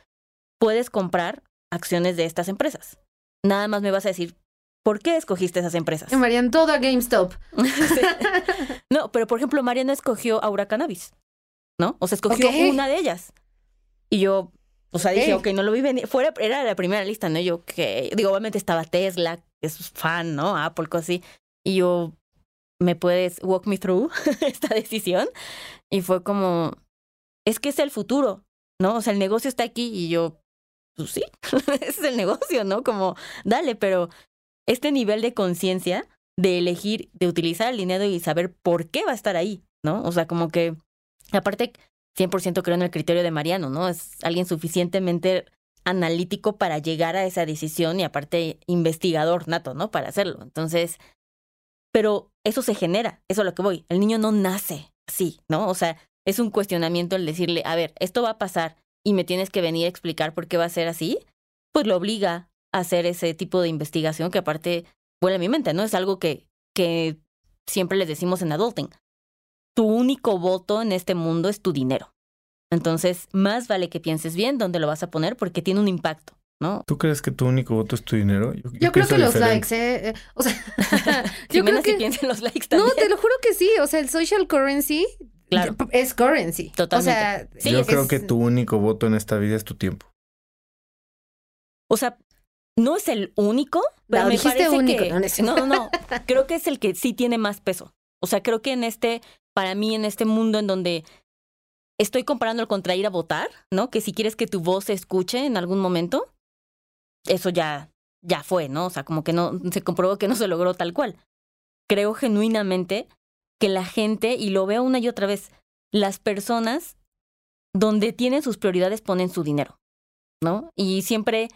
Puedes comprar acciones de estas empresas. Nada más me vas a decir, ¿por qué escogiste esas empresas? Mariano, todo a GameStop. no, pero por ejemplo, Mariano escogió Aura Cannabis, ¿no? O sea, escogió una de ellas. Y yo, o sea, dije, ok, no lo vi venir. Fuera, era la primera lista, ¿no? Yo, que, digo, obviamente estaba Tesla, es fan, ¿no? Apple, cosas así. Y yo, ¿me puedes walk me through esta decisión? Y fue como, es que es el futuro, ¿no? O sea, el negocio está aquí y yo, pues sí, es el negocio, ¿no? Como, dale, pero este nivel de conciencia de elegir, de utilizar el dinero y saber por qué va a estar ahí, ¿no? O sea, como que, aparte, 100% creo en el criterio de Mariano, ¿no? Es alguien suficientemente analítico para llegar a esa decisión y aparte investigador nato, ¿no? Para hacerlo. Entonces, pero eso se genera, eso es lo que voy. El niño no nace así, ¿no? O sea, es un cuestionamiento el decirle, a ver, esto va a pasar y me tienes que venir a explicar por qué va a ser así, pues lo obliga a hacer ese tipo de investigación que aparte vuela a mi mente, ¿no? Es algo que, que siempre les decimos en adulting. tu único voto en este mundo es tu dinero. Entonces, más vale que pienses bien dónde lo vas a poner porque tiene un impacto, ¿no? ¿Tú crees que tu único voto es tu dinero? Yo, creo que los likes, ¿eh? ¿eh? O sea, yo creo que piensen los likes también. No, te lo juro que sí. O sea, el social currency claro. es currency. Totalmente. O sea, yo creo que tu único voto en esta vida es tu tiempo. O sea, no es el único, pero me parece único, que no, no, no, creo que es el que sí tiene más peso. O sea, creo que en este, para mí, en este mundo en donde estoy comparándolo contra ir a votar, ¿no? Que si quieres que tu voz se escuche en algún momento, eso ya, ya fue, ¿no? O sea, como que no, se comprobó que no se logró tal cual. Creo genuinamente que la gente, y lo veo una y otra vez, las personas donde tienen sus prioridades ponen su dinero, ¿no? Y siempre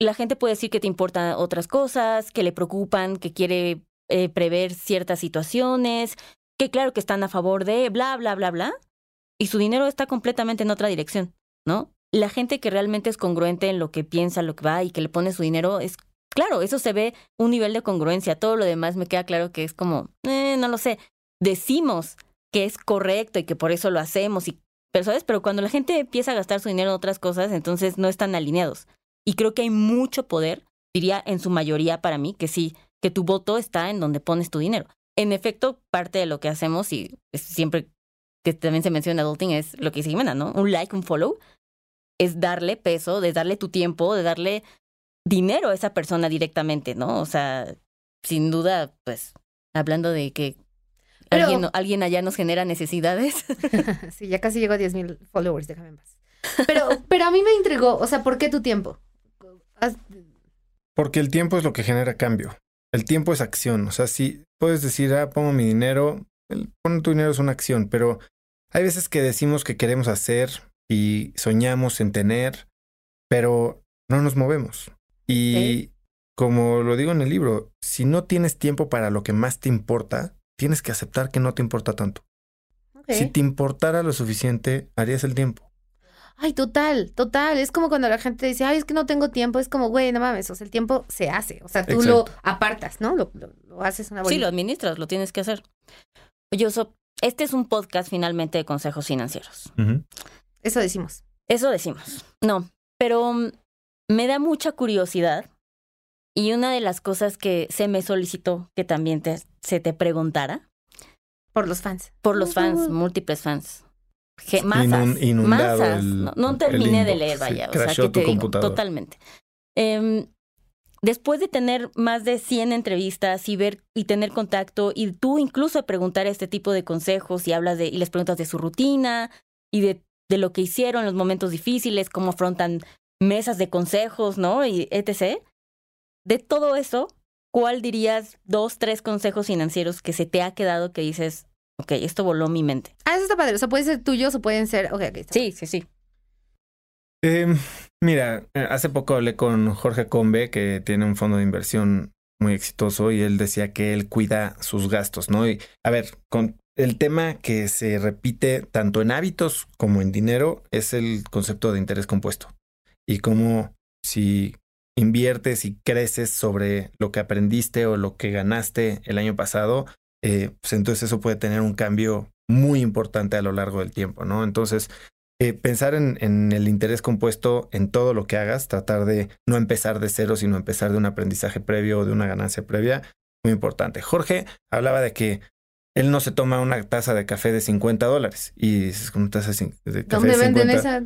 la gente puede decir que te importan otras cosas, que le preocupan, que quiere eh, prever ciertas situaciones, que claro que están a favor de bla, bla, bla, bla, y su dinero está completamente en otra dirección, ¿no? La gente que realmente es congruente en lo que piensa, lo que va y que le pone su dinero es, claro, eso se ve un nivel de congruencia. Todo lo demás me queda claro que es como, eh, no lo sé, decimos que es correcto y que por eso lo hacemos y pero sabes, pero cuando la gente empieza a gastar su dinero en otras cosas, entonces no están alineados. Y creo que hay mucho poder, diría en su mayoría para mí, que sí, que tu voto está en donde pones tu dinero. En efecto, parte de lo que hacemos y siempre que también se menciona adulting es lo que dice Jimena, ¿no? Un like, un follow, es darle peso, de darle tu tiempo, de darle dinero a esa persona directamente, ¿no? O sea, sin duda, pues, hablando de que alguien, alguien allá nos genera necesidades. sí, ya casi llego a 10 mil followers, déjame en paz. Pero, pero a mí me intrigó, o sea, ¿por qué tu tiempo? Porque el tiempo es lo que genera cambio. El tiempo es acción. O sea, si puedes decir, ah, pongo mi dinero, el poner tu dinero es una acción, pero hay veces que decimos que queremos hacer y soñamos en tener, pero no nos movemos. Y como lo digo en el libro, si no tienes tiempo para lo que más te importa, tienes que aceptar que no te importa tanto. Si te importara lo suficiente, harías el tiempo. Ay, total, total. Es como cuando la gente dice, ay, es que no tengo tiempo. Es como, güey, no mames, o sea, el tiempo se hace. O sea, tú lo apartas, ¿no? Lo, lo, haces una Sí, lo administras, lo tienes que hacer. Yo, este es un podcast finalmente de consejos financieros. Eso decimos. Eso decimos. No, pero mm, me da mucha curiosidad y una de las cosas que se me solicitó que también te, se te preguntara. Por los fans. Por los fans, múltiples fans. masas. masas. no, terminé de leer, vaya. o sea, que te digo, totalmente. Eh, después de tener más de 100 entrevistas y ver y tener contacto y tú incluso preguntar este tipo de consejos y hablas de y les preguntas de su rutina y de, de lo que hicieron en los momentos difíciles, cómo afrontan mesas de consejos, ¿no? Y etc. De todo eso, ¿cuál dirías dos, tres consejos financieros que se te ha quedado que dices, ok, esto voló mi mente? Ah, eso está padre. O sea, pueden ser tuyos o pueden ser, ok, okay Sí, sí, sí. Eh, mira, hace poco hablé con Jorge Combe, que tiene un fondo de inversión muy exitoso, y él decía que él cuida sus gastos, ¿no? Y a ver, con el tema que se repite tanto en hábitos como en dinero es el concepto de interés compuesto. Y como si inviertes y creces sobre lo que aprendiste o lo que ganaste el año pasado, eh, pues entonces eso puede tener un cambio muy importante a lo largo del tiempo, ¿no? Entonces, eh, pensar en, en, el interés compuesto en todo lo que hagas, tratar de no empezar de cero, sino empezar de un aprendizaje previo o de una ganancia previa, muy importante. Jorge hablaba de que él no se toma una taza de café de 50 dólares y es una taza de café ¿Dónde venden esa?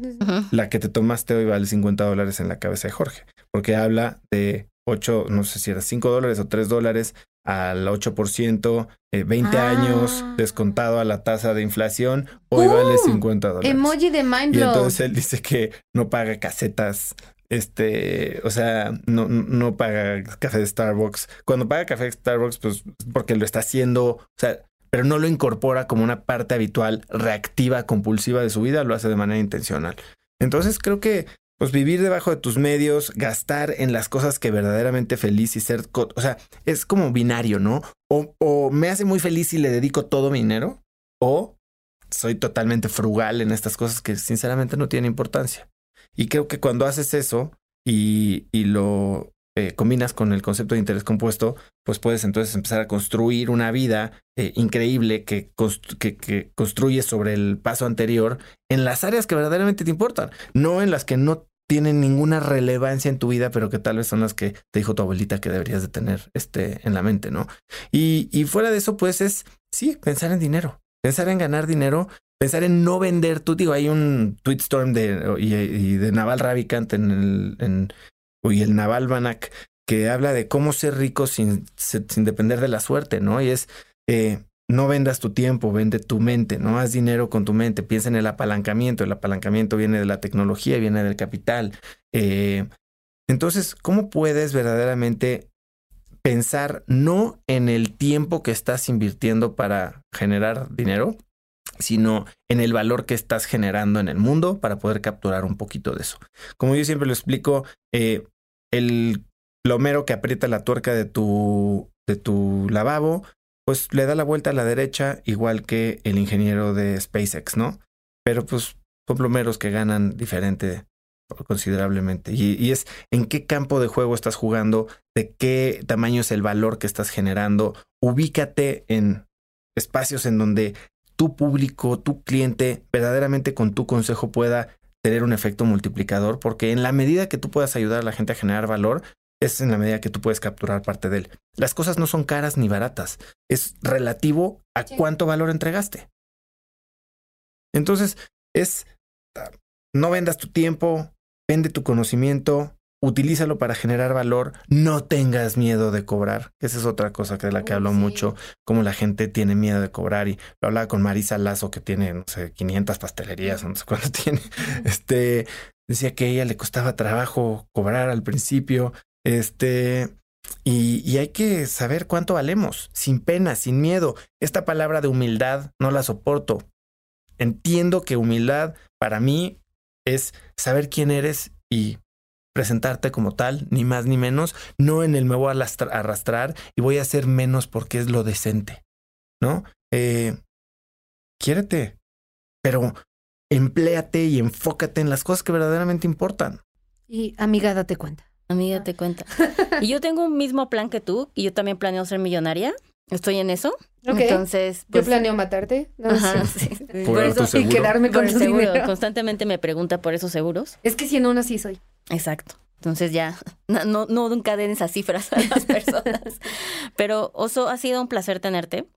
La que te tomaste hoy vale 50 dólares en la cabeza de Jorge, porque habla de 8, no sé si era 5 dólares o 3 dólares al 8%, eh, 20 ah. años descontado a la tasa de inflación, hoy vale 50 dólares. Emoji de mind Y entonces él dice que no paga casetas, este, o sea, no, no paga café de Starbucks. Cuando paga café de Starbucks, pues porque lo está haciendo, o sea, pero no lo incorpora como una parte habitual, reactiva, compulsiva de su vida, lo hace de manera intencional. Entonces creo que pues vivir debajo de tus medios, gastar en las cosas que verdaderamente feliz y ser, o sea, es como binario, ¿no? O, o me hace muy feliz y le dedico todo mi dinero, o soy totalmente frugal en estas cosas que sinceramente no tienen importancia. Y creo que cuando haces eso y, y lo eh, combinas con el concepto de interés compuesto, pues puedes entonces empezar a construir una vida eh, increíble que, que, construyes sobre el paso anterior en las áreas que verdaderamente te importan, no en las que no tienen ninguna relevancia en tu vida, pero que tal vez son las que te dijo tu abuelita que deberías de tener este, en la mente, ¿no? Y, y fuera de eso, pues es, sí, pensar en dinero, pensar en ganar dinero, pensar en no vender. Tú digo, hay un tweetstorm de, y, de Naval Ravikant en el, en, y el Naval Banak que habla de cómo ser rico sin, sin depender de la suerte, ¿no? Y es, eh, no vendas tu tiempo, vende tu mente, no haz dinero con tu mente, piensa en el apalancamiento, el apalancamiento viene de la tecnología, viene del capital. Eh, entonces, ¿cómo puedes verdaderamente pensar no en el tiempo que estás invirtiendo para generar dinero, sino en el valor que estás generando en el mundo para poder capturar un poquito de eso? Como yo siempre lo explico, eh, el plomero que aprieta la tuerca de tu, de tu lavabo pues le da la vuelta a la derecha, igual que el ingeniero de SpaceX, ¿no? Pero pues son plomeros que ganan diferente considerablemente. Y, es en qué campo de juego estás jugando, de qué tamaño es el valor que estás generando. Ubícate en espacios en donde tu público, tu cliente, verdaderamente con tu consejo pueda tener un efecto multiplicador, porque en la medida que tú puedas ayudar a la gente a generar valor, es en la medida que tú puedes capturar parte de él. Las cosas no son caras ni baratas, es relativo a cuánto valor entregaste. Entonces, es, no vendas tu tiempo, vende tu conocimiento, utilízalo para generar valor, no tengas miedo de cobrar. Esa es otra cosa que de la que hablo mucho, como la gente tiene miedo de cobrar y lo hablaba con Marisa Lazo que tiene, no sé, 500 pastelerías, no sé cuánto tiene. Este, decía que a ella le costaba trabajo cobrar al principio, este, y, hay que saber cuánto valemos, sin pena, sin miedo. Esta palabra de humildad no la soporto. Entiendo que humildad para mí es saber quién eres y presentarte como tal, ni más ni menos, no en el me voy a arrastrar y voy a hacer menos porque es lo decente, ¿no? Eh, quiérete, pero empléate y enfócate en las cosas que verdaderamente importan. Y amiga, date cuenta. Amiga, te cuenta. Y yo tengo un mismo plan que tú, y yo también planeo ser millonaria. Estoy en eso. Entonces, yo pues, planeo matarte. Por, eso y quedarme con el seguro. Constantemente me pregunta por esos seguros. Es que si en uno sí soy. Exacto. Entonces ya, no, no, no encadenes esas cifras a las personas. Pero Oso, ha sido un placer tenerte.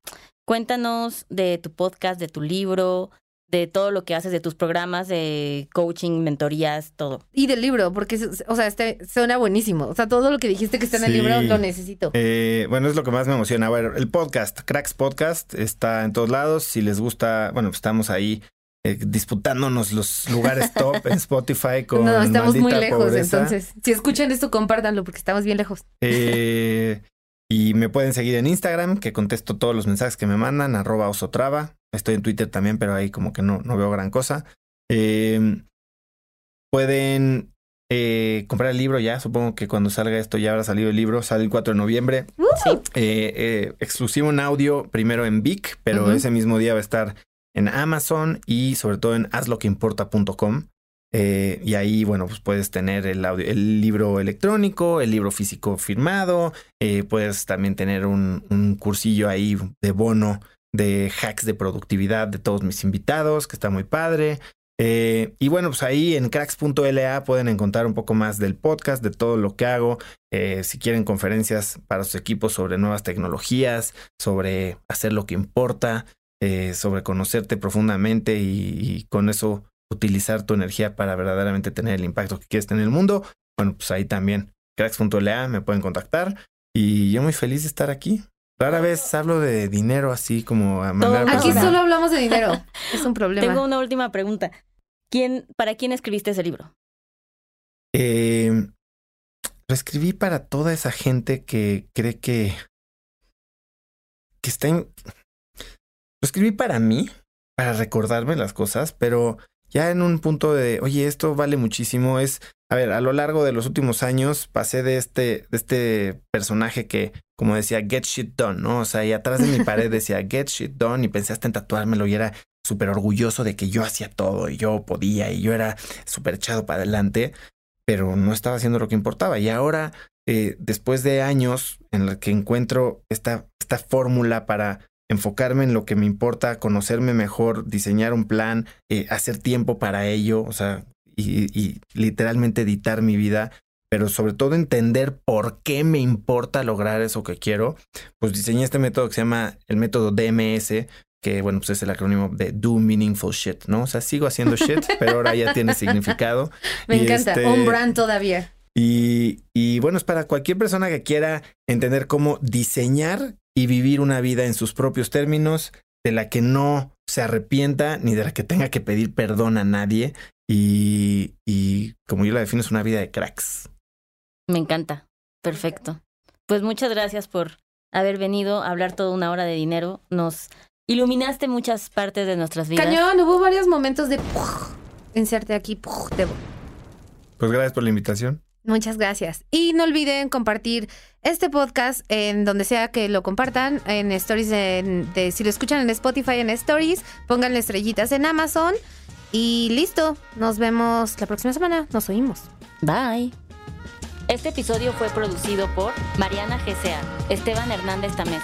Cuéntanos de tu podcast, de tu libro, de todo lo que haces, de tus programas de coaching, mentorías, todo. Y del libro, porque, o sea, este suena buenísimo. O sea, todo lo que dijiste que está en el libro lo necesito. Eh, bueno, es lo que más me emociona. A ver, el podcast, Cracks Podcast, está en todos lados. Si les gusta, bueno, pues estamos ahí eh, disputándonos los lugares top en Spotify con. No, estamos muy lejos, entonces. Si escuchan esto, compártanlo porque estamos bien lejos. Eh, y me pueden seguir en Instagram, que contesto todos los mensajes que me mandan, arroba osotrava. Estoy en Twitter también, pero ahí como que no, no veo gran cosa. Em, pueden eh, comprar el libro ya. Supongo que cuando salga esto ya habrá salido el libro. Sale el 4 de noviembre. Sí. Eh, eh, exclusivo en audio, primero en Vic, pero ese mismo día va a estar en Amazon y sobre todo en hazloqueimporta.com. Y ahí, bueno, pues puedes tener el, audio, el libro electrónico, el libro físico firmado, puedes también tener un, un, cursillo ahí de bono de hacks de productividad de todos mis invitados, que está muy padre. Eh, y bueno, pues ahí en cracks.la pueden encontrar un poco más del podcast, de todo lo que hago. si quieren conferencias para sus equipos sobre nuevas tecnologías, sobre hacer lo que importa, sobre conocerte profundamente y con eso utilizar tu energía para verdaderamente tener el impacto que quieres tener en el mundo, bueno, pues ahí también, cracks.la, me pueden contactar. Y yo muy feliz de estar aquí. Rara vez hablo de dinero así como a manera Aquí solo hablamos de dinero. es un problema. Tengo una última pregunta. ¿Quién, ¿Para quién escribiste ese libro? Eh, lo escribí para toda esa gente que cree que, que está en... Lo escribí para mí, para recordarme las cosas, pero ya en un punto de, oye, esto vale muchísimo, es, a ver, a lo largo de los últimos años pasé de este, de este personaje que, como decía, get shit done, ¿no? O sea, y atrás de mi pared decía, get shit done, y pensé hasta en tatuármelo y era súper orgulloso de que yo hacía todo y yo podía y yo era súper echado para adelante, pero no estaba haciendo lo que importaba. Y ahora eh, después de años en los que encuentro esta, esta fórmula para enfocarme en lo que me importa, conocerme mejor, diseñar un plan, eh, hacer tiempo para ello, o sea, y, literalmente editar mi vida, pero sobre todo entender por qué me importa lograr eso que quiero, pues diseñé este método que se llama el método DMS, que bueno, pues es el acrónimo de Do Meaningful Shit, ¿no? O sea, sigo haciendo shit, pero ahora ya tiene significado. Me encanta, un este, brand todavía. Y, y, bueno, es para cualquier persona que quiera entender cómo diseñar y vivir una vida en sus propios términos, de la que no se arrepienta ni de la que tenga que pedir perdón a nadie. Y, y como yo la defino, es una vida de cracks. Me encanta. Perfecto. Pues muchas gracias por haber venido a hablar toda una hora de dinero. Nos iluminaste muchas partes de nuestras vidas. Cañón, hubo varios momentos de inserte aquí. Pues gracias por la invitación. Muchas gracias. Y no olviden compartir este podcast en donde sea que lo compartan, en stories, de, si lo escuchan en Spotify, en stories, pónganle estrellitas en Amazon. Y listo, nos vemos la próxima semana. Nos oímos. Bye. Este episodio fue producido por Mariana GCA, Esteban Hernández Tamés.